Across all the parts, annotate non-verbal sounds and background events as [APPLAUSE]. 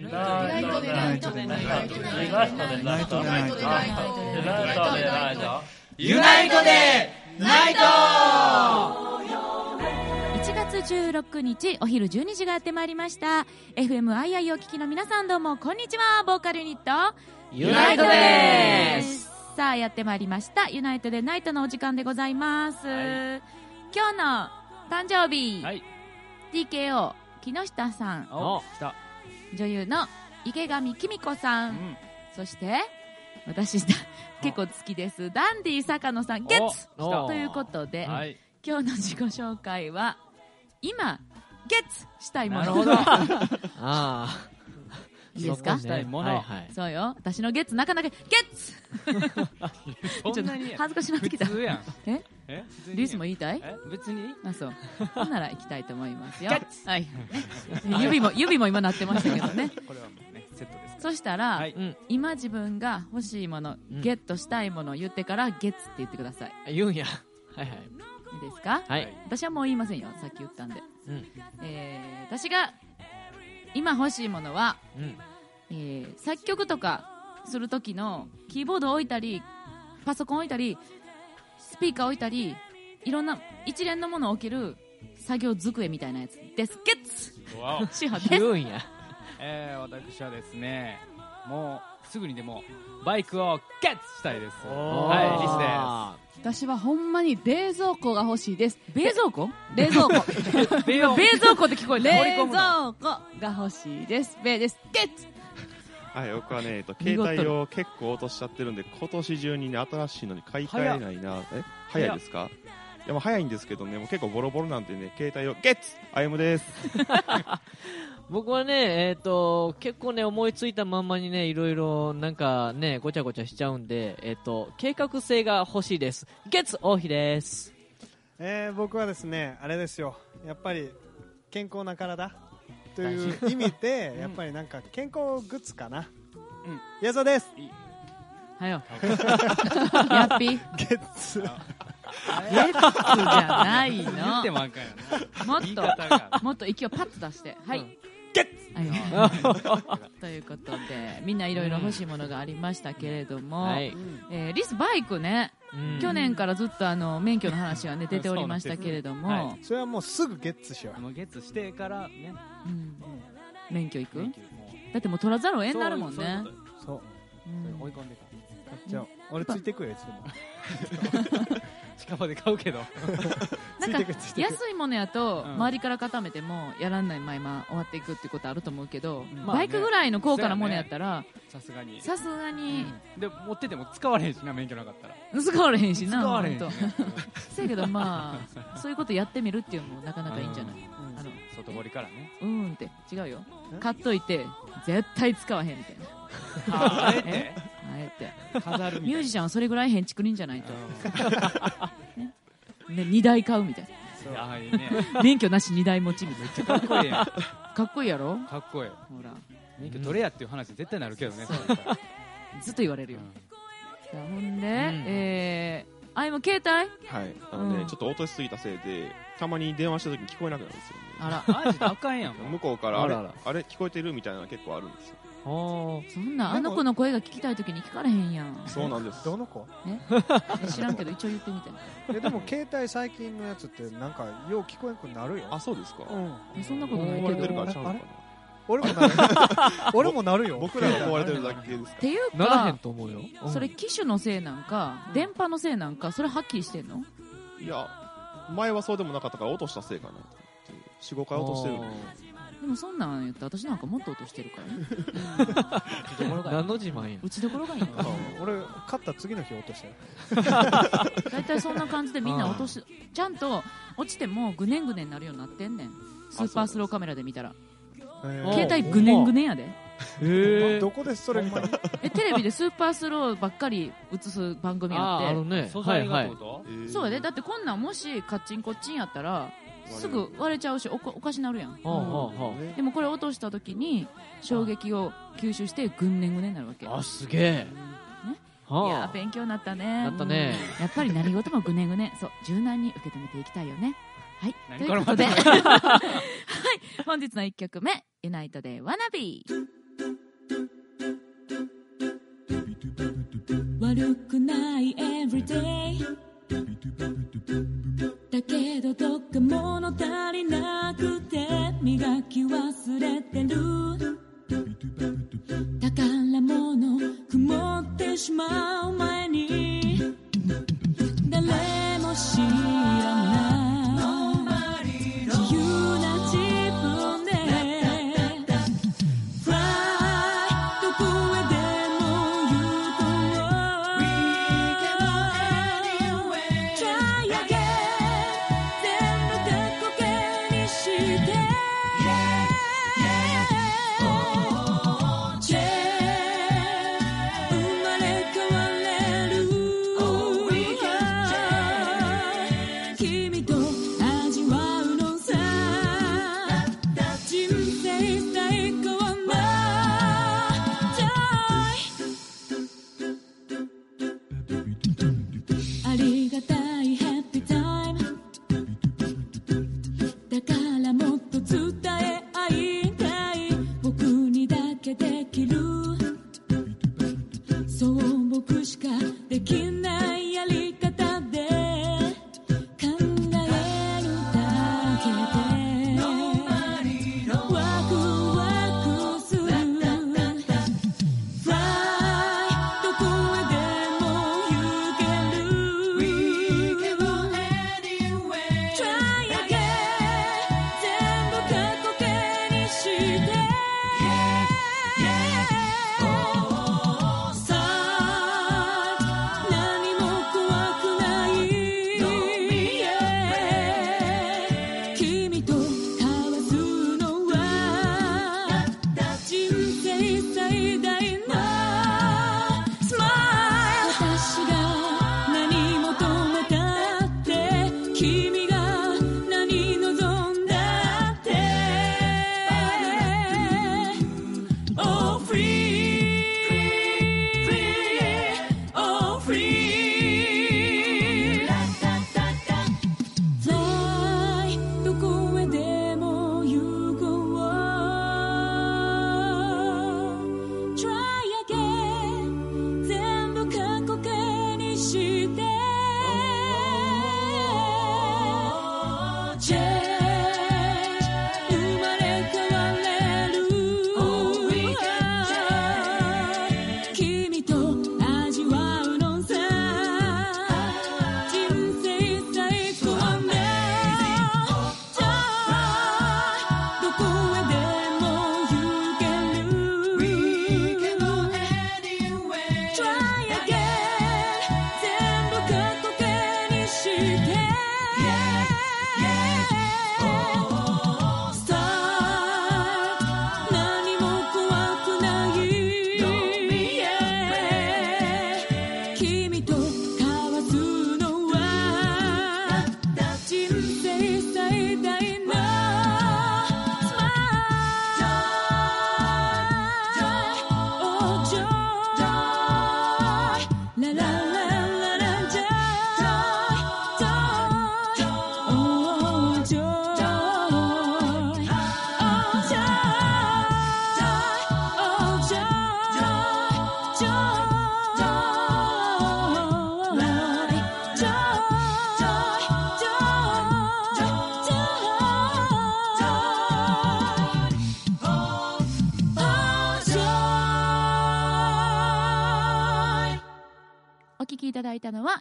ユナイトでナイトでナイトでナイトでナイトでナイトでナイトユナイトでナイト1月16日お昼12時がやってまいりました FMII を聞きの皆さんどうもこんにちはボーカルユニットユナイトですさあやってまいりましたユナイトでナイトのお時間でございます、はい今日の誕生日、はい TKO 木下さんお来た女優の池上紀美子さん、ん。そして私だ結構好きです。ダンディ坂野さんゲッツ！ということで、はい。今日の自己紹介は今ゲッツしたいもの。なるほど。[LAUGHS] ああ。いいですか？ね。はいはい。そうよ。私のゲッツなかなかゲッツ！[LAUGHS] [LAUGHS] 恥ずかしなってきた。普リスも言いたい？え？別に？あそう。[LAUGHS] ほんなら行きたいと思います。よ [LAUGHS] はい。指も指も今鳴ってましたけどね。[LAUGHS] これはもうねセットですそしたら、はい。うん。今自分が欲しいもの、うん。ゲットしたいものを言ってからゲッツって言ってください。あ言うんや。はいはい。いいですか、はい。私はもう言いませんよ。さっき言ったんで、うん。えー、私が今欲しいものは、うん。えー作曲とかする時のキーボードを置いたりパソコン置いたりスピーカー置いたりいろんな一連のものを置ける作業机みたいなやつです。ゲッツわおシハです。言うんや。[LAUGHS] えー、私はですねもうすぐにでもバイクをゲッツしたいです。はいリスで私はほんまに冷蔵庫が欲しいです。冷蔵庫？冷蔵庫。冷蔵庫。[LAUGHS] って聞こえた。冷蔵庫。が欲しいです。ベです。ゲッツはい、僕はね、えっと、携帯を結構落としちゃってるんで、今年中にね、新しいのに買い替えないな。え？早いですか？いや、もう早いんですけどね、もう結構ボロボロなんでね、携帯を、ゲッツ！あやむです。[LAUGHS] 僕はね、えっ、と、結構ね、思いついたまんまにね、いろいろ、なんかね、ごちゃごちゃしちゃうんで、えっ、と、計画性が欲しいです。ゲッツ！王妃です。えー僕はですね、あれですよ、やっぱり健康な体という意味で、[LAUGHS] やっぱりなんか健康グッズかな。うん。矢沢です。はよ。やっぴゲッゲッツ。ツじゃない言のもっともっと息をパッと出して。はい、[LAUGHS] ということでみんないろいろ欲しいものがありましたけれども、はい。えーリスバイクね、うん。去年からずっとあの免許の話が、ね、出ておりましたけれども、そうなんでそれはもうすぐゲッツしよう。もうゲッツしてからね。うん。免許行く？だってもう取らざるをう得になるもんそうね。そう。いう。こそう。とうん追い込んでかじゃあ、俺ついてくよ、いつでも。ら [LAUGHS] 近場で買うけどなんか。安いものやと、うん。周りから固めてもやらんないまま終わっていくってことあると思うけど、バイクぐらいの高価なものやったらさすがにさすがに。で持ってても使われへんしな免許なかったら。使われへんしな使われへんと。せやけどまあそういうことやってみるっていうのもなかなかいいんじゃない、あの外堀からね。うーんって。違うよ。買っといて絶対使わへんみたいな。ああえて？あえて。飾るミュージシャンはそれぐらいへんちくりんじゃないと、ね、2台買うみたい。いやいいね。な [LAUGHS] 免許なし2台持ちみたいかっこいいやかっこいいやろ？かっこいい。ほら。免許どれやっていう話絶対なるけどねずっと言われるよ、ほんで、えー、あいも携帯？はい。あのね、うん。ちょっと落としすぎたせいで、たまに電話した時に聞こえなくなるんですよね。あらマジであかんやん。向こうから、あれあれ聞こえてるみたいなの結構あるんですよ。あーそんなあの子の声が聞きたい時に聞かれへんやんそうなんです。どの子？え？知らんけど一応言ってみてえでも携帯最近のやつってなんかよう聞こえなくなるよ。あ、そうですか。うん。えそんなことないけど。俺もなる。[LAUGHS] 俺もなるよ。僕らが壊れてるだけですかていうならへんかと思うよ。うんそれ機種のせいなんか電波のせいなんかそれはっきりしてんの？いや、前はそうでもなかったから落としたせいかなっていう。4、5回落としてるんで。でもそんなん言ったら私なんかもっと落としてるからね。打ちどころがいい何の自慢や打ちどころがいいの。俺、勝った次の日落としたよ。[LAUGHS] 大体そんな感じでみんな落としちゃんと落ちてもぐねんぐねんなるようになってんねん。スーパースローカメラで見たら。えー携帯ぐねんぐねんやで。へどこでそれ見えテレビでスーパースローばっかり映す番組ああーあってるね。素材はいはい。がってこと？えーそうやで。だってこんなんもしカッチンコッチンやったらすぐ割れちゃうしおかしなるやん、でもこれ落とした時に衝撃を吸収してぐんねんぐねになるわけ。あすげえ、いや勉強になったね。なったね、やっぱり何事もぐねぐね。そう柔軟に受け止めていきたいよね。はい。ということで、[LAUGHS] はい、本日の1曲目「ユナイトでわなび」悪くない everyday だけどどっか物足りなくて磨き忘れてる。宝物曇ってしまう前に。誰も知らない。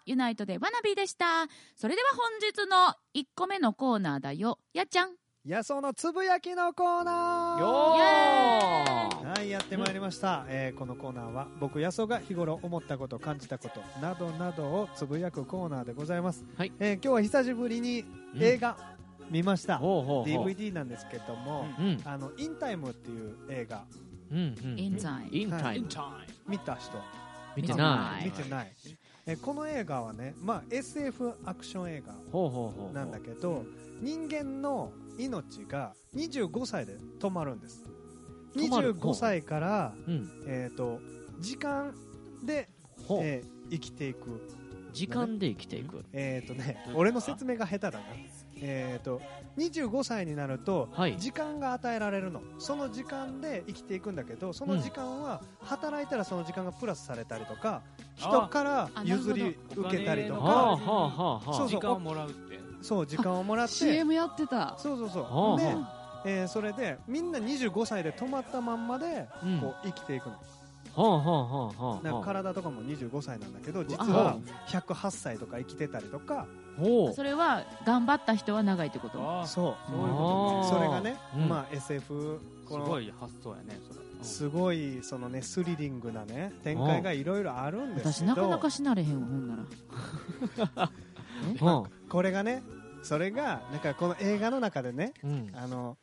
ユナイトでワナビーでした。それでは本日の1個目のコーナーだよ。やっちゃん。野草のつぶやきのコーナー。よはいやってまいりました、えーこのコーナーは僕野草が日頃思ったこと感じたことなどなどをつぶやくコーナーでございます、はい。えー今日は久しぶりに映画見ました、ほうほうほう。DVD なんですけども、うんあの In Time っていう映画。うんうん In Time。In Time。見た人。見てない。見てない、えーこの映画はね、まあ、SF アクション映画なんだけど人間の命が25歳で止まるんです。止まる。25歳から、う。ん。えー、と時間で、えー生きていく時間で生きていく。えっ、ー、とね俺の説明が下手だな。えっ、ー、と25歳になると時間が与えられるの、はい、その時間で生きていくんだけどその時間は働いたらその時間がプラスされたりとか、うん、人から譲り受けたりとかそうそう時間をもらうって。そう時間をもらって。CM やってた。そうそうそう。で、えー、それでみんな25歳で止まったまんまでこう生きていくの、うんはあはあ、体とかも25歳なんだけど実は108歳とか生きてたりとか。それは頑張った人は長いってこと？そう。それがね、うん、まあ SF この。すごい発想やねそれ。すごいそのねスリリングなね展開がいろいろあるんですけ私なかなかしなれへんわほんなら、[LAUGHS] これがねそれがなんかこの映画の中でね、うん、あの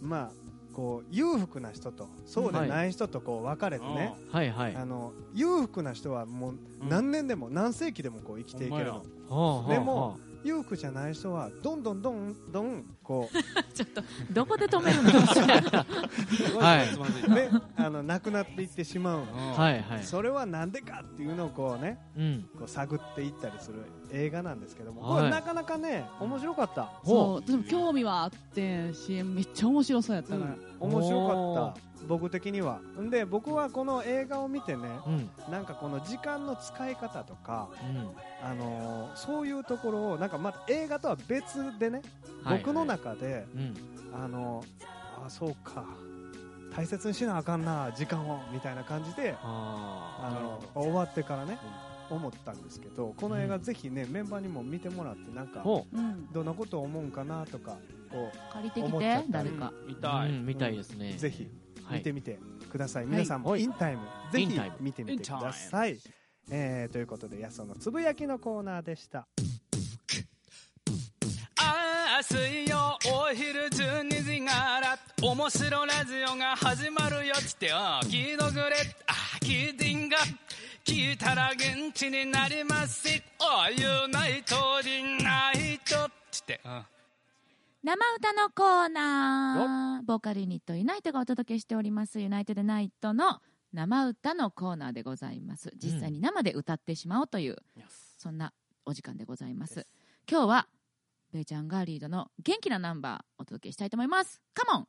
まあこう裕福な人とそうでない人とこう分かれてね、はい。はい、あの裕福な人はもう何年でも何世紀でもこう生きていけるの。はあ、でも、裕福じゃない人はどんどんどんどんこう [LAUGHS] ちょっとどこで止めるの？はい。[LAUGHS] ね、あのなくなっていってしまう、はいはい、それはなんでかっていうのをこうね、うん、こう探っていったりする映画なんですけども、はい、これなかなかね面白かった。そう私も興味はあって CM めっちゃ面白そうやったから、うん、面白かった。僕的には。で僕はこの映画を見てね、うん、なんかこの時間の使い方とか、うん、あのー、そういうところをなんかまた映画とは別でね、はい、僕の中で、あのー、あそうか。大切にしなあかんな時間をみたいな感じであの終わってからね、うん。思ったんですけどこの映画ぜひね、メンバーにも見てもらってなんか、どんなことを思うんかなとか借りてきて誰か。見たい、見たいですね。ぜひ見てみてください、皆さんもインタイム、ぜひ見てみてください、えー、ということでやそのつぶやきのコーナーでした。ああ水曜お昼12時から面白ラジオが始まるよってれ。あんが聞いたら元気になります。お湯ないとりナイトって。うん。生歌のコーナー。ボーカルユニットユナイトがお届けしております。ユナイトでナイトの生歌のコーナーでございます。実際に生で歌ってしまおうという、うん、そんなお時間でございます。今日はベイちゃんがリードの元気なナンバーお届けしたいと思います。カモン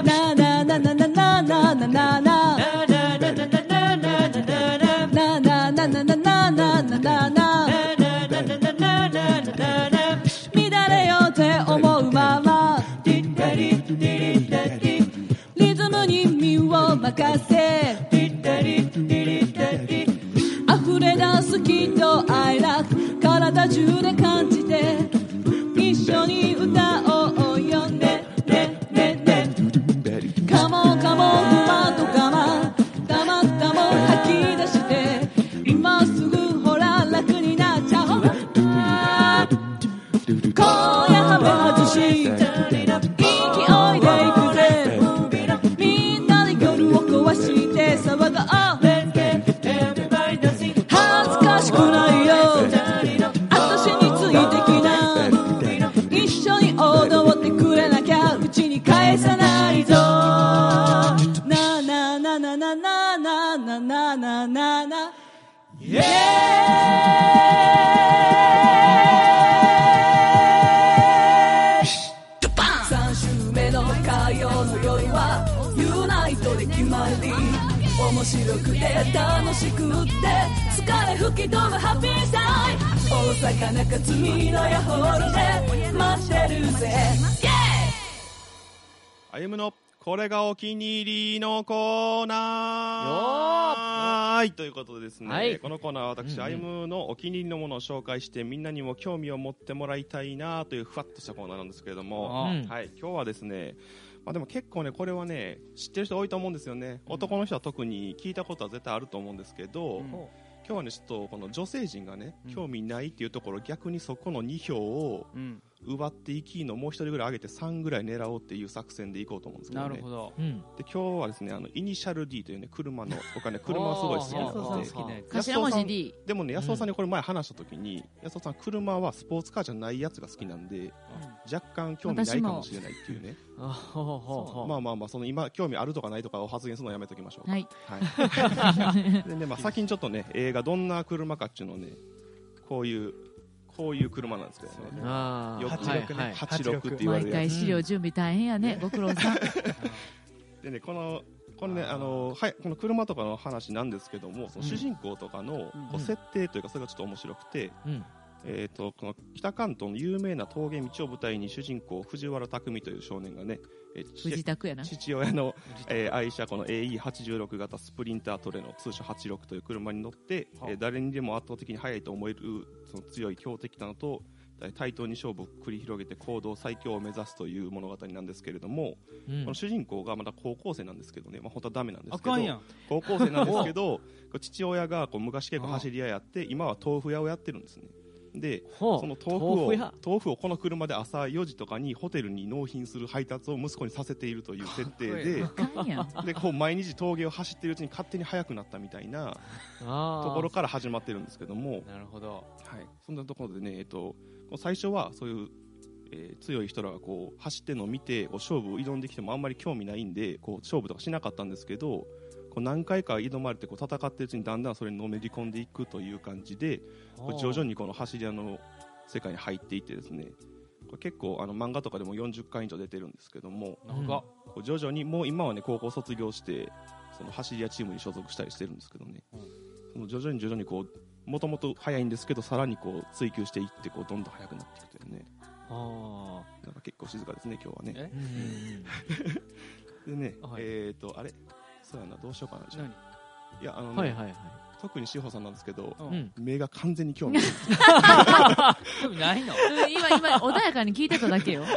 中積みのヤホールで待ってるぜ。イエーイあゆむのこれがお気に入りのコーナー。はい。ということでですね、はい。このコーナーは私、うんうん。あゆむのお気に入りのものを紹介してみんなにも興味を持ってもらいたいなというふわっとしたコーナーなんですけれども、うんはい、今日はですねまあ、でも結構ねこれはね知ってる人多いと思うんですよね。男の人は特に聞いたことは絶対あると思うんですけど、うん今日はねちょっとこの女性陣がね、うん。興味ないっていうところ逆にそこの2票をうん奪っていきのもう一人ぐらい上げて3ぐらい狙おうっていう作戦でいこうと思うんですけどね。なるほど。うん。で今日はですねあのイニシャル D というね車のお金車はすごい好きなそうので頭文字 D でもね安尾さんにこれ前話した時に、安尾さん車はスポーツカーじゃないやつが好きなんで若干興味ないかもしれないっていうね。あほうほうほうまあまあまあその今興味あるとかないとかを発言するのはやめときましょうか。はい。はい、[LAUGHS] でね、まあ、先にちょっとね映画どんな車かっていうのをねこういうこういう車なんですけどね。あー。よく86ねはいはい。86って言われ毎るやつ。回資料準備大変やねご苦労さん。[LAUGHS] でねこのこのねあのはいこの車とかの話なんですけどもその主人公とかのこう設定というかそれがちょっと面白くて、うん。えー、とこの北関東の有名な峠道を舞台に主人公藤原匠という少年がね、えー父藤田やな。父親の、えー愛車この AE86 型スプリンタートレの通称86という車に乗って、えー誰にでも圧倒的に速いと思えるその強い強敵なのとえー対等に勝負を繰り広げて行動最強を目指すという物語なんですけれども、うん。この主人公がまだ高校生なんですけどね、まあ、本当はダメなんですけど。高校生なんですけど父親がこう昔結構走り屋やって今は豆腐屋をやってるんですねでその豆腐を豆腐をこの車で朝4時とかにホテルに納品する配達を息子にさせているという設定で [LAUGHS] でこう毎日峠を走っているうちに勝手に速くなったみたいなところから始まってるんですけども、なるほど。はい、そんなところでね、えっと、最初はそういう、えー強い人らがこう走ってるのを見てこう勝負を挑んできてもあんまり興味ないんでこう勝負とかしなかったんですけどこう何回か挑まれてこう戦ってるうちにだんだんそれにのめり込んでいくという感じで徐々にこの走り屋の世界に入っていってですねこれ結構あの漫画とかでも40回以上出てるんですけどもなんかこう徐々にもう今はね高校卒業してその走り屋チームに所属したりしてるんですけどね、その徐々に徐々にこうもともと速いんですけどさらにこう追求していってこうどんどん速くなっていくというね。あなんか結構静かですね今日はね。[LAUGHS] でね、はい。えっ、とあれ？そうやなどうしようかなじゃあ。何？いやあのね、はいはいはい。特に志保さんなんですけど、ううん。ん目が完全に興味ない。のうん今今穏やかに聞いてただけよ。[LAUGHS] もう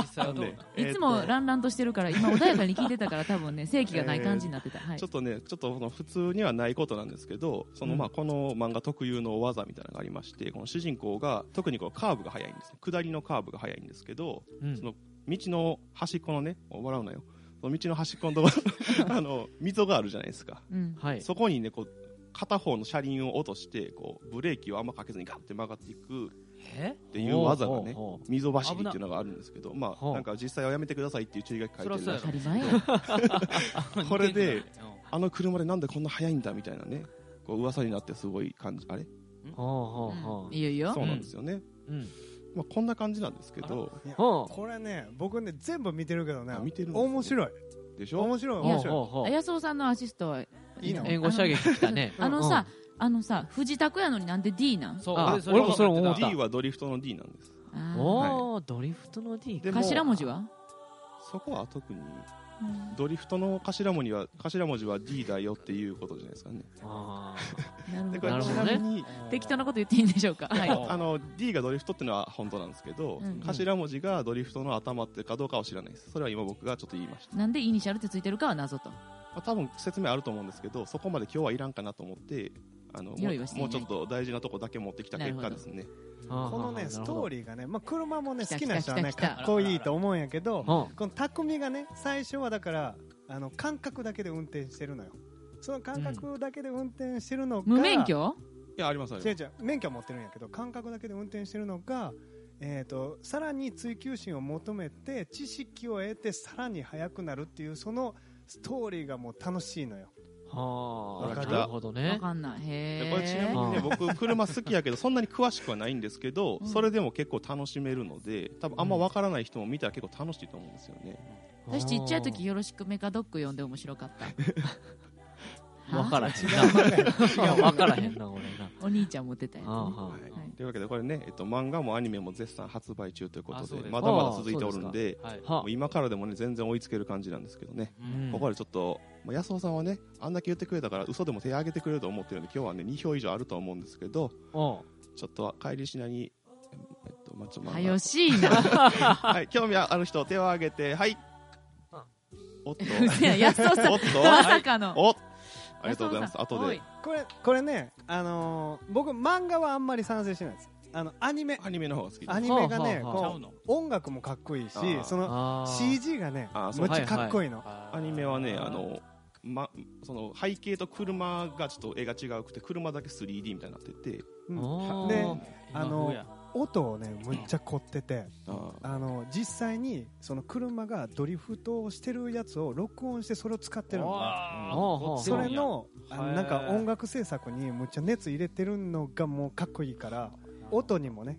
実際はどうなの？ねいつもランランとしてるから今穏やかに聞いてたから多分ね [LAUGHS] 正気がない感じになってた、はい。ちょっとね、ちょっとその普通にはないことなんですけど、そのうん。まあこの漫画特有の技みたいなのがありまして、この主人公が特にこのカーブが速いんですね。下りのカーブが速いんですけど、うん。その道の端っこのね、お笑うなよ。その道の端っこのところ、[LAUGHS] あの、溝があるじゃないですか。うん。はい。そこにね、こう、片方の車輪を落として、こう、ブレーキをあんまかけずにガッて曲がっていくえ？っていう技がね溝走りっていうのがあるんですけど、まあ、なんか実際はやめてくださいっていう注意書き書いてるらしい。当たり前や [LAUGHS] これでうんあの車でなんでこんな速いんだみたいなね、こう噂になってすごい感じ、あれ？ほうほうほう。ん。いいよ。いいよそうなんですよね。ううんまあ、こんな感じなんですけど、これね僕ね全部見てるけどねあ見てる面白い。でしょ？面白い。面白ほうほう。綾そうさんのアシストはいいいの援護射撃来たね。[LAUGHS] あのさ、あのさ藤田やのになんで D なん？そう。あ俺俺もそれ思った。D はドリフトの D なんです。おおドリフトの D 頭文字は？そこは特に、うんドリフトの頭文字は、頭文字は D だよっていうことじゃないですかね。あ [LAUGHS] で、これちなね適当なこと言っていいんでしょうか？はい。あの、D がドリフトっていうのは本当なんですけど、うん。頭文字がドリフトの頭ってかどうかは知らないです。それは今僕がちょっと言いました。なんでイニシャルってついてるかは謎と。まあ、多分説明あると思うんですけど、そこまで今日はいらんかなと思って、あのもうもうちょっと大事なとこだけ持ってきた結果ですね。あこのねストーリーがね、まあ、車もね好きな人はねかっこいいと思うんやけどほこの匠がね最初はだからあの感覚だけで運転してるのよ。その感覚だけで運転してるのが、無免許？いや、ありますあります。違う違う免許は持ってるんやけど感覚だけで運転してるのが、えー、とさらに追求心を求めて知識を得てさらに速くなるっていうそのストーリーがもう楽しいのよあわかる。なるほどわねかんない。へでこれちなみにねへ僕車好きやけどそんなに詳しくはないんですけど、うん。それでも結構楽しめるので多分あんま分からない人も見たら結構楽しいと思うんですよね、私ちっちゃい時よろしくメカドッグ読んで面白かった [LAUGHS] 分からへんな。[LAUGHS] 分からへんな俺な。お兄ちゃん持ってたやつね。ははいはい。というわけでこれね、えっと、漫画もアニメも絶賛発売中ということでまだまだ続いておるんではい。今からでもね全然追いつける感じなんですけどね、うん。ここでちょっと、まあ、安尾さんはねあんだけ言ってくれたから嘘でも手挙げてくれると思ってるんで今日はね2票以上あると思うんですけどちょっと帰りしなにえっとまあちょっはよしいな。[LAUGHS] はい興味ある人手を挙げてはい。おっと。安尾さんおっと。まさかの。おありがとうございます。後で。これこれね、あのー僕漫画はあんまり賛成しないです。あのアニメ。アニメの方が好きです。アニメがねはあはあこう音楽もかっこいいしその CG がねあーそうむっちゃかっこいいの。アニメはねあのま、その背景と車がちょっと絵が違うくて車だけ 3D みたいになってて。うん。あー。で今あの音をねむっちゃ凝っててあの実際にその車がドリフトをしてるやつを録音してそれを使ってるの。ねそれのなんか音楽制作にむっちゃ熱入れてるのがもうかっこいいから音にもね。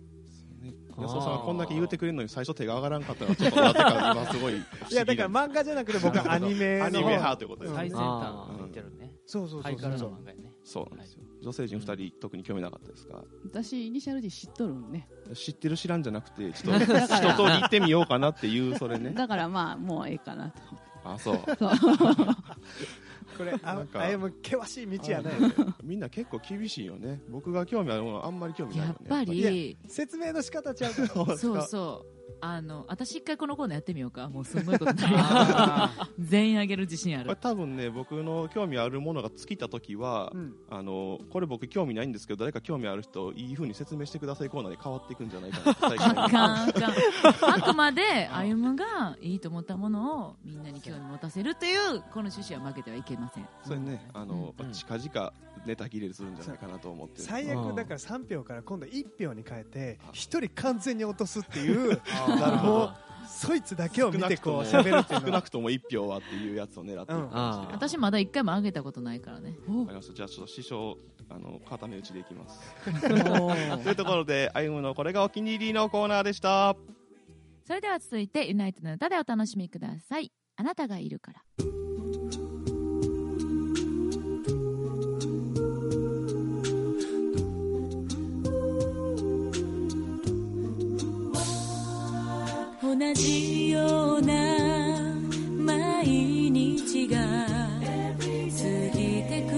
ね。安尾さんがこんだけ言うてくれるのに最初手が上がらんかったのはちょっとなぜか今すごいいやだから漫画じゃなくて僕はアニメのアニメ派ということです最先ね端を見てるね。そうそうそうそう。の漫画やねそうなんですよ。女性陣2人特に興味なかったですか？私イニシャル D 知っとるんね知ってる知らんじゃなくて [LAUGHS] ちょっと一通り行ってみようかなっていうそれね。だからまあもうええかなと。あそう。これあなんかあやむ険しい道やね。みんな結構厳しいよね。僕が興味あるものあんまり興味ないよねやっぱり。説明の仕方ちゃうから。そうそうあの私一回このコーナーやってみようか。もうすごいことになる [LAUGHS] あ全員あげる自信ある。多分ね僕の興味あるものが尽きた時は、うん。あのこれ僕興味ないんですけど誰か興味ある人いい風に説明してくださいコーナーで変わっていくんじゃないかなあかんあかん。あくまで歩夢がいいと思ったものをみんなに興味持たせるというこの趣旨は負けてはいけません。それね。あの、うん。近々ネタ切れするんじゃないかなと思ってる。最うん悪だから3票から今度1票に変えて1人完全に落とすっていうなるほど。もうそいつだけを見てこう少なくとも喋るっていうのは少なくとも1票はっていうやつを狙ってる感じで、私まだ一回もあげたことないからね。わかりましたじゃあちょっと師匠あの固め打ちでいきます。というところで歩夢のこれがお気に入りのコーナーでした。それでは続いてユナイトの歌でお楽しみください。あなたがいるから同じような毎日が過ぎてく。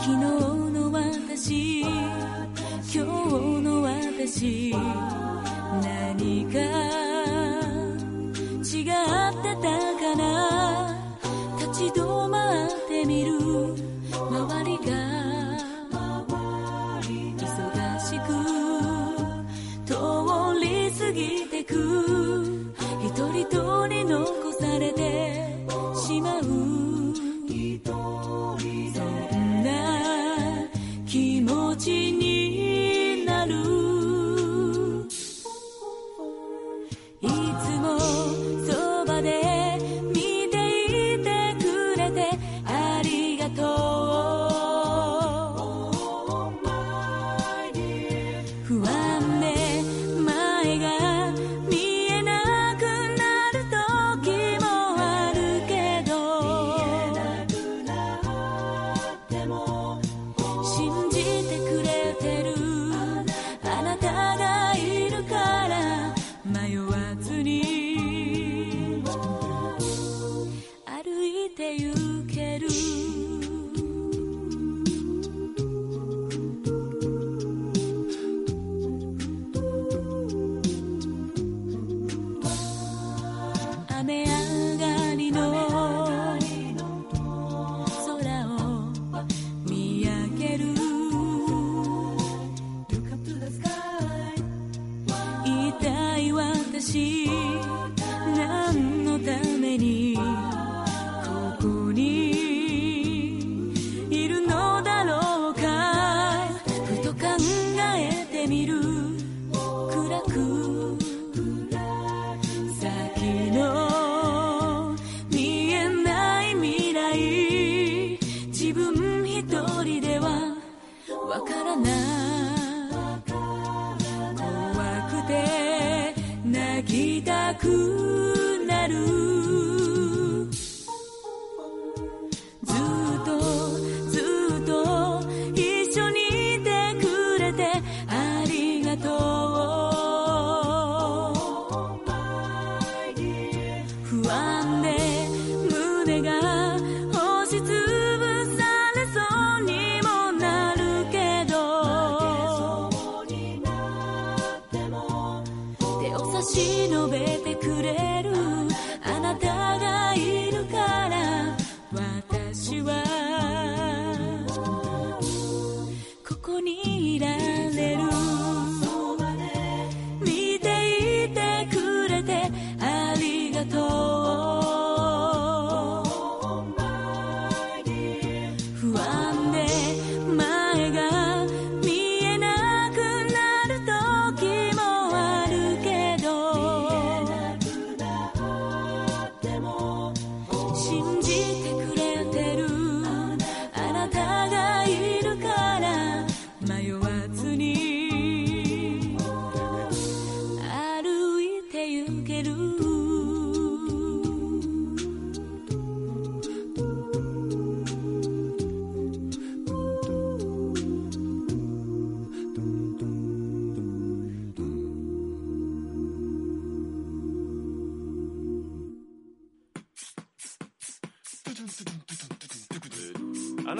昨日の私今日の私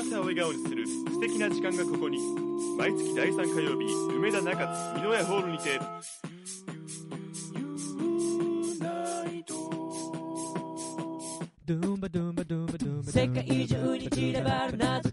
あなたを笑顔にする素敵な時間がここに。毎月第3火曜日梅田中津美濃屋ホールにて。世界中に散らばる謎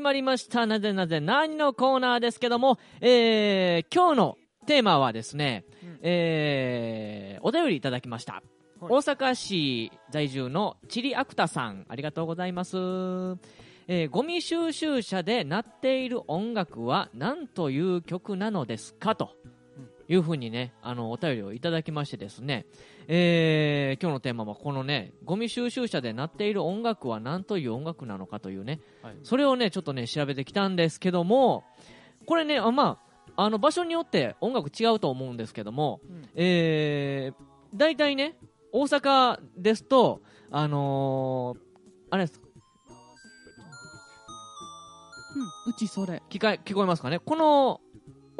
始まりました。なぜなぜ何のコーナーですけども、えー、今日のテーマはですね、えー、お便りいただきました、大阪市在住のチリアクタさんありがとうございます。えーゴミ収集車で鳴っている音楽は何という曲なのですかというふうにね、あの、お便りをいただきましてですね、えー今日のテーマはこのね、ゴミ収集車で鳴っている音楽は何という音楽なのかというね、はい。それをね、ちょっとね、調べてきたんですけども、これね、あまあ、あの、場所によって音楽違うと思うんですけども、えー、大体ね、大阪ですと、あのーあれです、うん、うちそれ。聞か聞こえますかね。この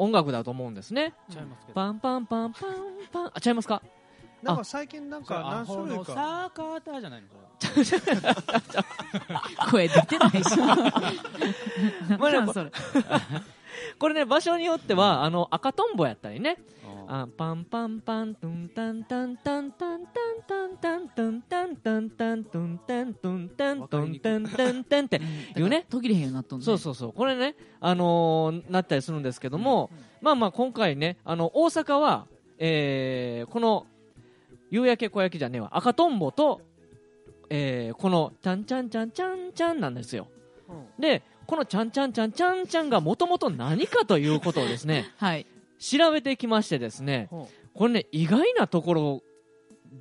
音楽だと思うんですね。ちゃいますけどパンパンパンパンパン、あ、ちゃいますか？なんか最近なんかア何種類かサーカーターじゃないのそれ [LAUGHS] 声出てないし。[LAUGHS] まあでも [LAUGHS] なんそれ。これね、場所によっては、あの、赤とんぼやったりね。あパンパンパン、トゥンタンタンタンタンタンタンタンタンタンタンタンタントゥンタントゥンタントゥンタンタンタンっていうね。途切れへんようになっとん。そうそうそう。これね、あのなったりするんですけども、まあまあ今回ね、あの、大阪は、えこの、夕焼け小焼きじゃねえわ、赤とんぼと、えこの、ちゃんちゃんちゃんちゃんちゃんなんですよ。で、このちゃんちゃんちゃんちゃんちゃんがもともと何かということをですね、はい。調べてきましてですねほ、これね、意外なところ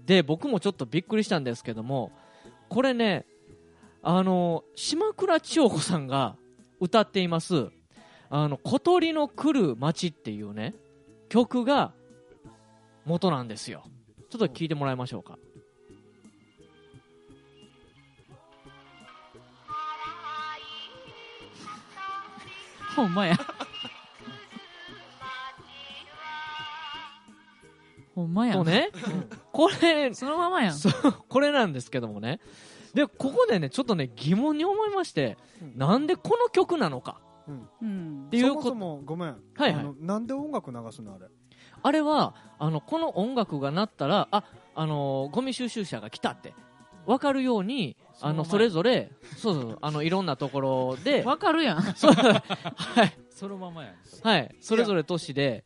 で僕もちょっとびっくりしたんですけども、これね、あの、島倉千代子さんが歌っています、あの、小鳥の来る街っていうね、曲が元なんですよ。ちょっと聞いてもらいましょうか。ほんまや。ほんまや。とね、これ、そのままやん。これなんですけどもね。で、ここでね、ちょっとね、疑問に思いまして、なんでこの曲なのか。うん。っていうこと。そもごめん、はいはい。なんで音楽流すのあれ？あれは、あの、この音楽が鳴ったら、あ、あのーゴミ収集車が来たって、わかるように、あの、それぞれ、そうそう、あの、いろんなところで、わかるやん。はい、そのままやん。はい、それぞれ都市で、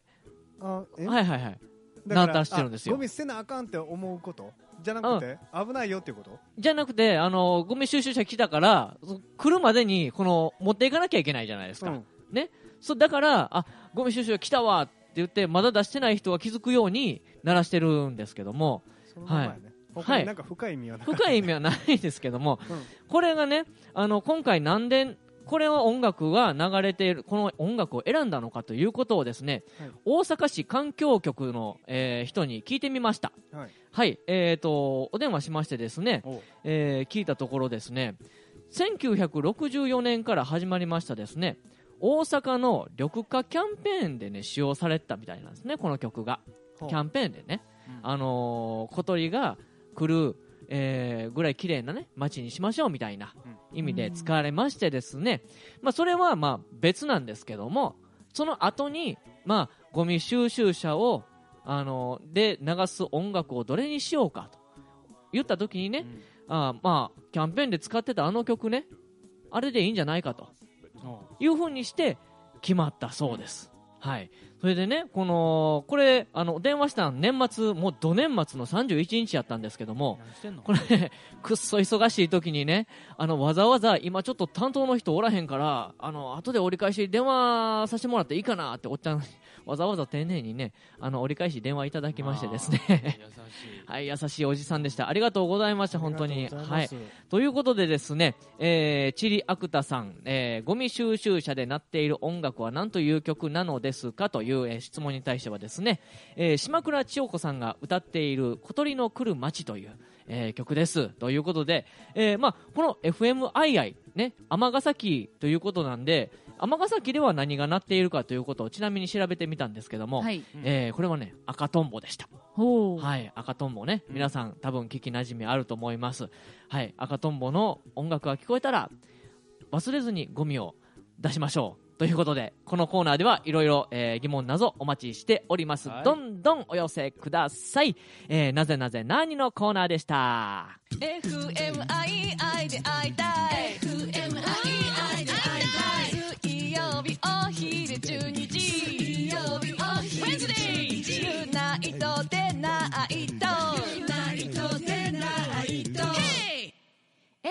あえ？はいはいはい。だからなんたしてるんですよ。あゴミ捨てなあかんって思うこと？じゃなくて、危ないよっていうこと？じゃなくて、あの、ゴミ収集車来たから、そ来るまでに、この、持っていかなきゃいけないじゃないですか。うん。ね？そう、だから、あ、ゴミ収集車来たわって言って、まだ出してない人が気づくように鳴らしてるんですけども、はい。他になんか深い意味はない、深い意味はないですけども、うん。これがね、あの、今回なんで、これは音楽が流れている、この音楽を選んだのかということをですね、はい。大阪市環境局の、えー人に聞いてみました。はい。はい、えーと、お電話しましてですねえー聞いたところですね、1964年から始まりましたですね、大阪の緑化キャンペーンでね、使用されてたみたいなんですね、この曲が。キャンペーンでね、うん。あのー小鳥が来る、えーぐらい綺麗なね、街にしましょうみたいな意味で使われましてですね、まあ、それはまあ別なんですけども、その後に、まあ、ゴミ収集車を、あのーで流す音楽をどれにしようかと。言った時にね、あーまあ、キャンペーンで使ってたあの曲ね、あれでいいんじゃないかと。いうふうにして決まったそうです。はい。それでね、この、これ、あの、電話したの年末、もう土年末の31日やったんですけども、これ、ね、[LAUGHS] くっそ忙しい時にね、あの、わざわざ今ちょっと担当の人おらへんから、あの、後で折り返し電話させてもらっていいかなっておっちゃん、[LAUGHS] わざわざ丁寧にね、あの、折り返し電話いただきましてですね。優しい [LAUGHS] はい、優しいおじさんでした。ありがとうございました、本当に。ありがとうござはい。ということでですね、えー、チリアクタさん、えー、ゴミ収集車で鳴っている音楽は何という曲なのですかという、えー質問に対してはですね、えー、島倉千代子さんが歌っている小鳥の来る街という、えー曲です。ということで、えーまあ、この FMII、ね、尼崎ということなんで、尼崎では何が鳴っているかということをちなみに調べてみたんですけども、はい。えーこれはね赤とんぼでした。はい赤とんぼね。皆さん多分聞きなじみあると思います。はい赤とんぼの音楽が聞こえたら忘れずにゴミを出しましょうということでこのコーナーではいろいろえー疑問謎お待ちしております、はい。どんどんお寄せください、えーなぜなぜ何のコーナーでした？FMII で会いたい。FMII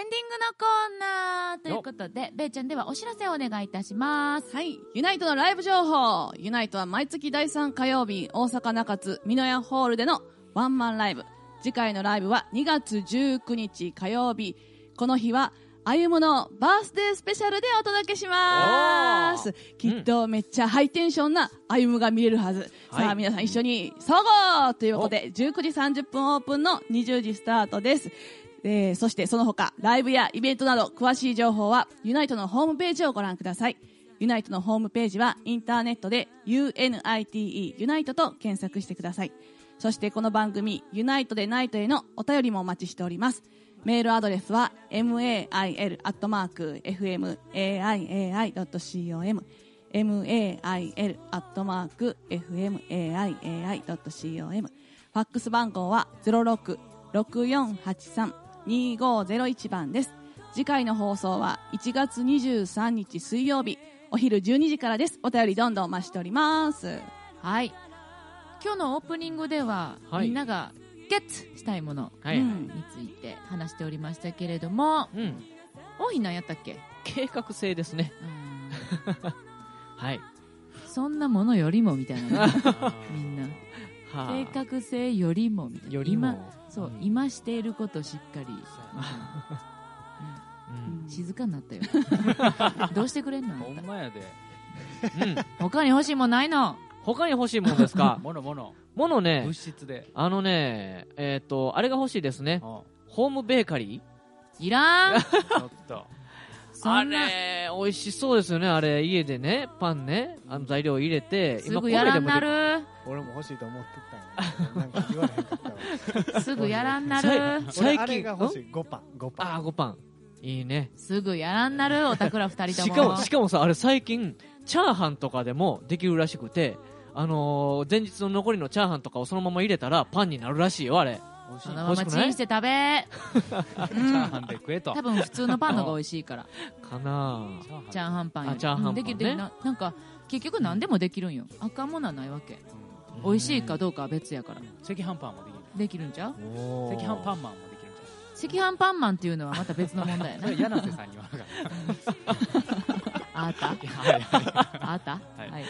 ンディングのコーナーということで、べーちゃんではお知らせをお願いいたします。はい。ユナイトのライブ情報。ユナイトは毎月第3火曜日、大阪中津美濃屋ホールでのワンマンライブ。次回のライブは2月19日火曜日。この日は、あゆむのバースデースペシャルでお届けします。きっとめっちゃハイテンションなあゆむが見れるはず。さあ皆さん一緒に総合ということで、19時30分オープンの20時スタートです。えーそしてその他、ライブやイベントなど詳しい情報は、ユナイトのホームページをご覧ください。ユナイトのホームページは、インターネットで UNITE ユナイトと検索してください。そしてこの番組、ユナイトでナイトへのお便りもお待ちしております。メールアドレスは、mail.fmaiai.com mail.fmaiai.com ファックス番号は066483 0664832501番です。次回の放送は1月23日水曜日、お昼12時からです。お便りどんどんお待ちしております。はい。今日のオープニングでは、はい。みんながゲッツしたいものについて話しておりましたけれども、うん、王妃何やったっけ？計画性ですね。うん。[LAUGHS] はい。そんなものよりもみたいなね。[LAUGHS] みんな。は計画性よりもみたいな。よりも。今そう、うん。今していることしっかり、うん。うん。静かになったよ。[LAUGHS] どうしてくれんの？あほんまやで。うん、他に欲しいもんないの？他に欲しいものですか？[LAUGHS] ものものものね物質で。あのねえっ、とあれが欲しいですね。うんホームベーカリー。いらん。[LAUGHS] ちょっと。あれ美味しそうですよね。あれ家でねパンねあの材料入れてすぐやらんなる。る俺も欲しいと思ってたんやなんか言われへんかったわ。すぐやらんなる。最近？俺あれが欲しい。5パン。5パン。ああ5パン。いいね。すぐやらんなる [LAUGHS] おたくら二人とも。しかもしかもさあれ最近チャーハンとかでもできるらしくてあのー前日の残りのチャーハンとかをそのまま入れたらパンになるらしいよあれ。そのままチンして食べ。[LAUGHS] チャーハンで食えと。多分普通のパンの方が美味しいから。かなチャーハン。パンよチャーハンパンね。うんできるできるななんか結局何でもできるんよ。あかんものはないわけ美味しいかどうかは別やから。赤飯パンもできるできるんちゃう？赤飯パンマンもできるんじ赤飯パンマンっていうのはまた別の問題や [LAUGHS] 柳瀬さんに言わなあった。たはいはい。あった？はい。はい。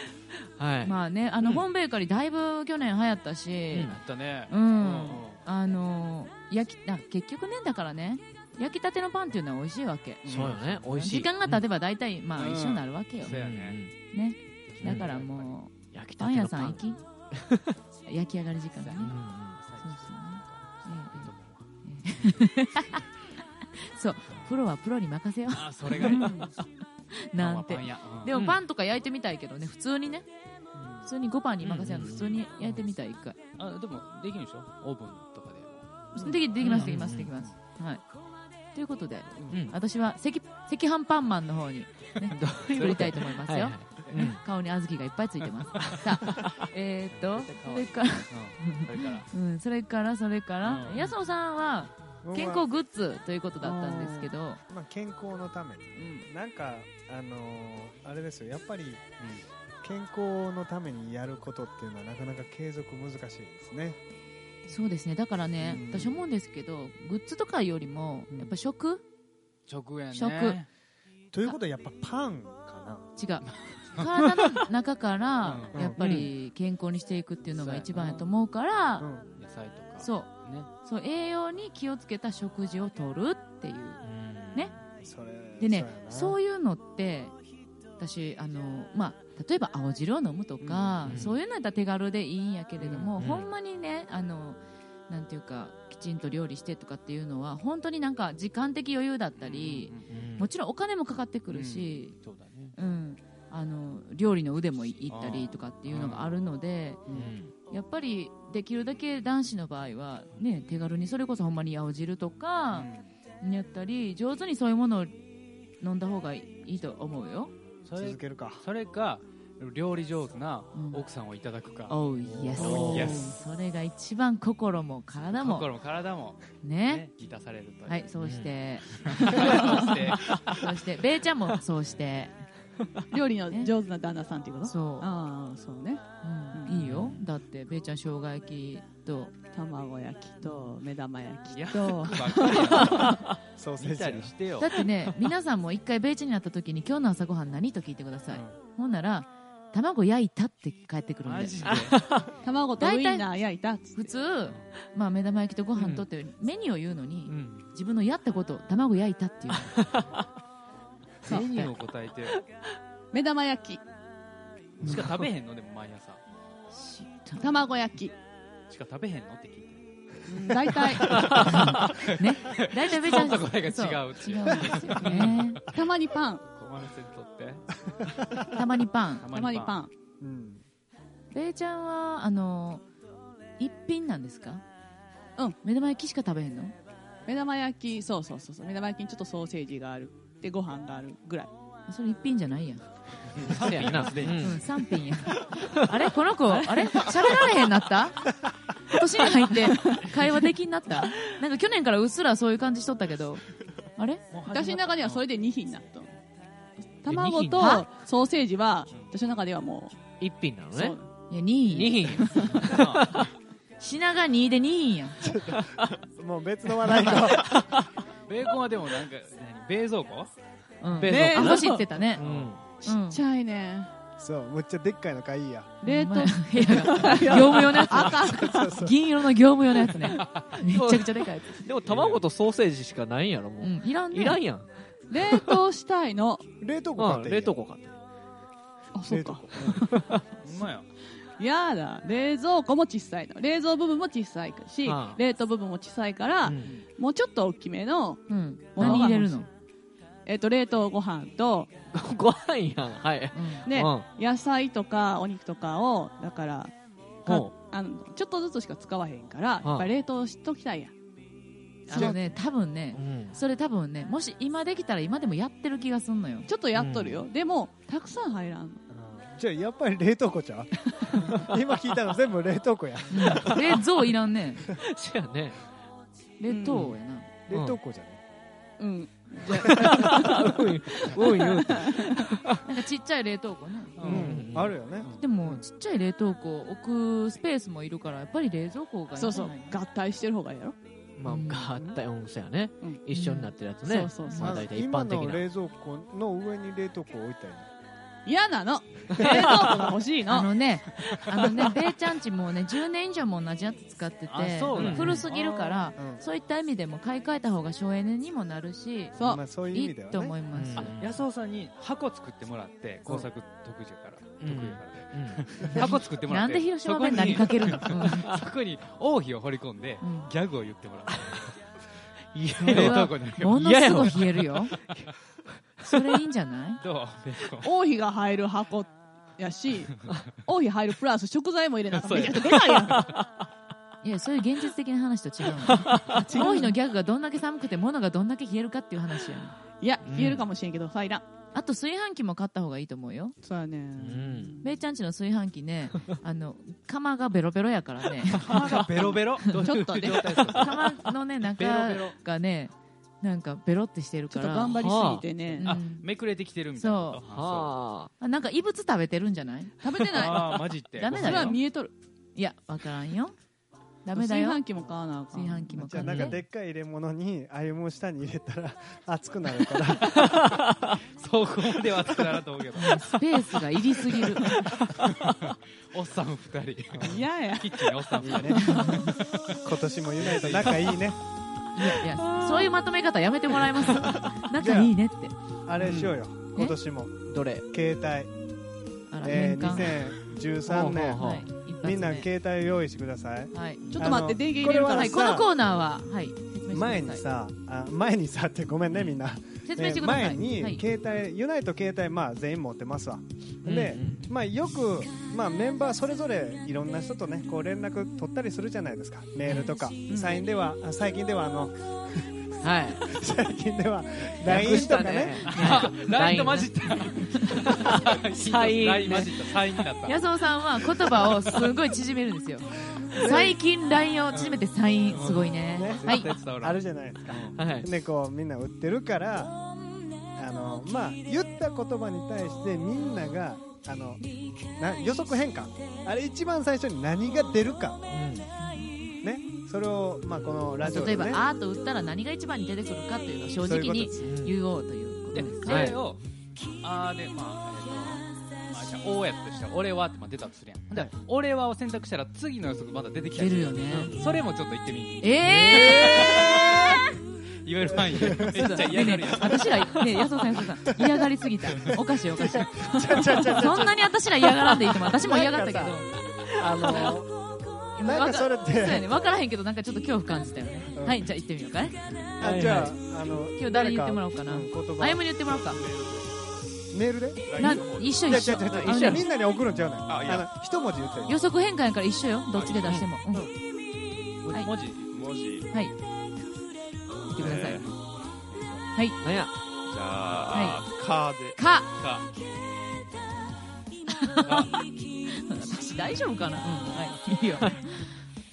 はい、まあねあの、うん。ホームベーカリーだいぶ去年流行ったしやったね。うん、うんあの焼きあ結局ねだからね焼きたてのパンっていうのは美味しいわけ。そうよね美味しい。時間が経てば大体まあうん。一緒になるわけよ、そうやね。ね。うん。だからもう焼きたパン屋さん行き [LAUGHS] 焼き上がり時間がね。そうそうねええ。ええ。そうプロはプロに任せよあそれがねう [LAUGHS] なんて。でもパンとか焼いてみたいけどね。普通にね。普通に5パンに任せよう。うん普通に焼いてみたい一回。あでもできるでしょ？オーブンとかで。できできますできまうんすできます。はい。ということでうん。私は赤赤飯パンマンの方にね [LAUGHS] 作りたいと思いますよ顔に小豆がいっぱいついてます。[LAUGHS] さあえーっとそれからうん。それから。うんそれからそれからうん。安尾さんは健康グッズということだったんですけど。まあ、健康のために、なんか、あのーあれですよ。やっぱり、健康のためにやることっていうのはなかなか継続難しいですね。そうですね。だからねうん。私思うんですけどグッズとかよりもやっぱ食？直営ね。食。ということはやっぱパンかな。違う体の中からうん。やっぱり健康にしていくっていうのが一番やと思うからうん。野菜とか。そう。ね。そう栄養に気をつけた食事をとるっていう。ね。でねそそうういうのって私あの、まあ、例えば青汁を飲むとか、うん。そういうのやったら手軽でいいんやけれども、うん。ほんまにねあのなんていうかきちんと料理してとかっていうのは本当になんか時間的余裕だったり、もちろんお金もかかってくるし、そうだね。うんあの料理の腕もいったりとかっていうのがあるので、うん。やっぱりできるだけ男子の場合は、ね、手軽にそれこそほんまに青汁とかやったり上手にそういうものを飲んだ方がいいと思うよ。それ続けるか。それか料理上手なうん。奥さんをいただくか、Oh yes. おー yes. それが一番心も体も。心も体もね。ね満たされるという。はい [LAUGHS] そうして、そして。そして。べーちゃんもそうして [LAUGHS] 料理の上手な旦那さんっていうこと？そう。ああそうね。うん。いいよ。だってべーちゃん生姜焼きと。卵焼きと目玉焼きと。ソーセージや [LAUGHS] りしてよ。だってね皆さんも一回べーちゃんに会った時に今日の朝ごはん何と聞いてください、ほんなら卵焼いたって帰ってくるんで？[LAUGHS] 卵とウインナー焼いた普通、まあ、目玉焼きとご飯とってメニューを言うのに、うん。自分のやったこと卵焼いたっていうそうメニューを答えて。目玉焼き。しか食べへんの？でも毎朝。卵焼き。しか食べへんの？って聞いてうん大体。[LAUGHS] ね。大体べーちゃんそんな声が違う違うんですよね。たまにパン。困らせんとって。たまにパン。たまにパン。うん。べーちゃんはあの一品なんですか？うん。目玉焼きしか食べへんの？目玉焼きそうそうそうそう。目玉焼きにちょっとソーセージがあるでご飯があるぐらい。それ一品じゃないやん、そうやな。すでにうん、三品や。んあれ？この子あれ？喋られへんなった？今年に入って会話できんなった？なんか去年からうっすらそういう感じしとったけど。あれ？私の中ではそれで2品になった卵とはソーセージは私の中ではも一品なのう、ねいや2品二品 [LAUGHS] 品が2で2品やん。[LAUGHS] もう別の話題かベーコンはでもなんか何？冷蔵庫？うん。ベーコンあ走ってたね。うん。うん。ちっちゃいね。そうむっちゃでっかいの買いや。冷凍。部屋が業務用のやそうそうつ銀色の業務用のやつね。[LAUGHS] めちゃくちゃでかいやつ、でも卵とソーセージしかないんやろもう、うんいらんね。いらんやん。冷凍したいの。冷凍庫買っうんていいや冷凍庫買って。あそうか [LAUGHS] ほんまややだ冷蔵庫も小さいの。冷蔵部分も小さいし、冷凍部分も小さいから、うん。もうちょっと大きめの、うん。何入れるの、えっと冷凍ご飯と、[LAUGHS] ご飯やん。はい。うん。ねうん。野菜とかお肉とかをだからかほあのちょっとずつしか使わへんからやっぱり冷凍しときたいやん。あのね多分ねうん。それ多分ねもし今できたら今でもやってる気がすんのよ。ちょっとやっとるよ、でもたくさん入らんのじゃあやっぱり冷凍庫ちゃう？[LAUGHS] 今聞いたの全部冷凍庫や。うん冷蔵いらんね。そうやね。冷凍やな、冷凍庫じゃね。うん。うん。うん。なんかちっちゃい冷凍庫ねうん。あるよね。でもちっちゃい冷凍庫置くスペースもいるからやっぱり冷蔵庫がそうそう。合体してる方がいいやろ、まあ合体うんそうやね。うん。一緒になってるやつね。そうそうそう。まあ大体一今般的な。の冷蔵庫の上に冷凍庫置いたり嫌なの。[LAUGHS] 冷凍庫が欲しいの。あのね、あのね、べーちゃんちもうね、10年以上も同じやつ使ってて古すぎるから、うん。そういった意味でも買い替えた方が省エネにもなるし、そうまあそういういいと思います。うん。あ安尾さんに箱作ってもらって工作得意やから箱作ってもらってなんで広島弁なりかけるの、う [LAUGHS] んそこに王妃を掘り込んでうん。ギャグを言ってもらうれはものすごい冷えるよ。それいいんじゃない？どう？王妃が入る箱やし [LAUGHS] 王妃入るプラス食材も入れなくちゃでかいやん。[LAUGHS] いや、そういう現実的な話と違うの。[LAUGHS] 王妃のギャグがどんだけ寒くて物がどんだけ冷えるかっていう話やねいや冷えるかもしれんけど入らんあと炊飯器も買った方がいいと思うよ。そうやね。ん。べーちゃんちの炊飯器ね、[LAUGHS] あの、釜がベロベロやからね。鼻がベロベロ？[LAUGHS] ちょっとね。釜のね、中ベロベロがね、なんかベロってしてるちょっとから。頑張りすぎてね。うん。あめくれてきてるみたいなこと？あはあなんか異物食べてるんじゃない？食べてない？あーマジって。ダメだよ。それは見えとる。いや、わからんよ。ダメだよ。炊飯器も買わなあかん。炊飯器もじゃ買って。あなんかでっかい入れ物に歩む下に入れたら [LAUGHS] 熱くなるから。[LAUGHS] そこまでは熱くならんと思うけど。スペースがいりすぎる。[LAUGHS] おっさん二人。嫌や。キッチンにおっさん二人。ね今年もユナイト仲いいね。いやいや、そういうまとめ方やめてもらえます。仲いいねって。あれしようよ。え？今年も。どれ？携帯。あら、え年間。ー2013年。ほうほうほう。はい、みんな携帯用意してください。はい。ちょっと待って電源入れるから。はい、このコーナーは、はい、前にさあ前にさってごめんねみんな。説明してください。前に、はい。携帯ユナイト携帯、まあ、全員持ってますわ、うんで、まあ、よく、まあ、メンバーそれぞれいろんな人と、ね、こう連絡取ったりするじゃないですか。メールとか、最近ではあ最近ではあのはい。最近では [LAUGHS] LINE とかね。あ LINE と混じった。サイン。ね LINE 混じったサインになった。安尾さんは言葉をすごい縮めるんですよ。[LAUGHS] 最近 LINE を縮めてサインすごいね。ね。はい。あるじゃないですか。はい。でこうみんな売ってるからあの、まあ、言った言葉に対してみんながあのな予測変換。あれ一番最初に何が出るか、ね、それを、まあ、このラジオ例えばアート打ったら何が一番に出てくるかというのを正直に言おうということでですそれを、あーでまあじゃあ大やとしたら俺はってまあ出たとするやん、ほんで俺はを選択したら次の予測まだ出てきたり出るよね。うんそれもちょっと言ってみえ言える範囲で。めっちゃー、嫌がるやん。ね私ら、ね、安尾さん、安尾さん、嫌がりすぎた。おかしい、おかしい。そんなに私ら嫌がらんでいいと思う。私も嫌がったけど。あのなんかそれってそうやね、分からへんけど、なんかちょっと恐怖感じたよね。うんはい、じゃあ行ってみようかね。あじゃああの今日誰に言ってもらおうかな。あゆむに言ってもらおうか。メールで？な一緒一緒。違う違う違うあのねみんなに送るんちゃうねんあの一文字言ってよ予測変換やから一緒よ。どっちで出しても。文字文字はい。言ってくださいえ。はい。なんや？じゃあ、カーでか。か [LAUGHS] 私大丈夫かな？うん。はい。いいよ。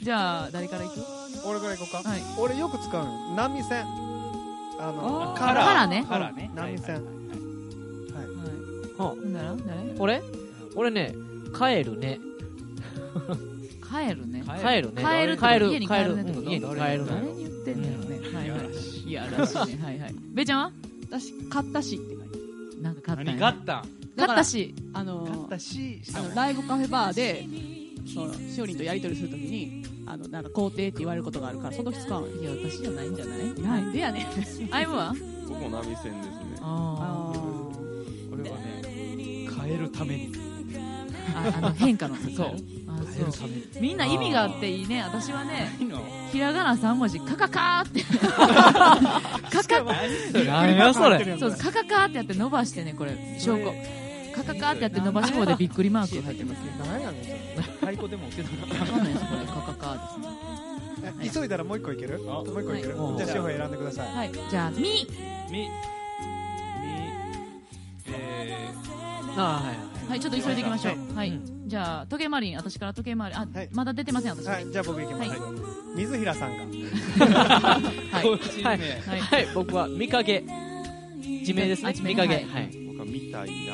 じゃあ、誰から行く？俺から行こうか、はい。俺よく使うの波線。あのカラー。カラーね。カラーね。波線。はい。はなんだろ？う誰？俺？俺ね帰るね。帰るね。帰るね。帰る帰る家に帰る家に帰る。誰のに言ってんだよ。ね。はいはい。いやらしい。ね。はいはい。べーちゃんは？私買ったしって書いてなんか買った何があったん？だから買ったし。あの買ったしあのライブカフェバーでそのしおりんとやり取りするときにあのなんか肯定って言われることがあるからその時使うのいや、私じゃないんじゃない？なんでやねんアイムは？僕も波線ですねああこれはね変えるためにあ。あの変化の [LAUGHS] そうあ変えるそためにう。みんな意味があっていいね。私はね、ひらがな3文字、カカカーって。[LAUGHS] カカ何やそれそうカカカーってやって伸ばしてね、これ、証拠。カカカーってやって伸ばし棒でびっくりマーク入ってますね。何やねんそれ太鼓でも受け取るわかんないです、これ。カカカーですね。え急いだらもう一個いける？もう一個いける、はい。じゃあ志保選んでください。はい。じゃあ、み。み。み。えあはいはいはい、ちょっと急いでいきましょう。ははい。い。じゃあ、時計回り、私から時計回り、あはい、まだ出てません、私。はい。じゃあ僕いきます、はい。水平さんが。はい。個人名はい。はい。はい。僕は見影。地名ですあ地名。ね見影。はい。はい。僕は見たいな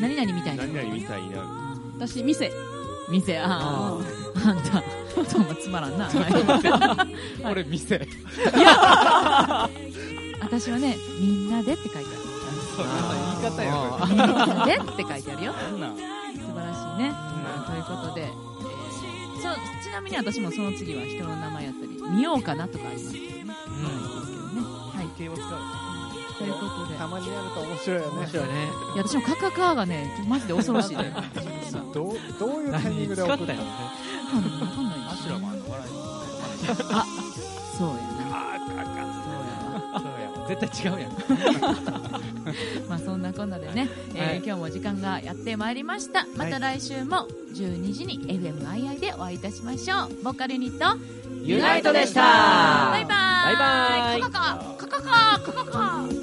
何々みたいな。何々みたいな私店店、ああ、あんた、そんなつまらんな。はい俺店私はね、みんなでって書いてそう言い方やある。みんなでって書いてあるよ。素晴らしいね。まあということで、えーそうちなみに私もその次は人の名前やったり、見ようかなとかありますけどね。はい、ですけどね。はい。系を使うということで。たまにやると面白いよね。面白いね。いや私もカカカがねマジで恐ろしい。ね [LAUGHS] どうどういうタイミングで送ったよね？かんない。アシュラもあの笑い。あそうや。なあカカそうや。そうや。絶対違うやん。[LAUGHS] まあそんなこんなでね、えーはい、今日も時間がやってまいりました。また来週も12時に FMII でお会いいたしましょう。ボーカルユニットユナイトでした。バイバイ。バイバイ。カカカカカカカ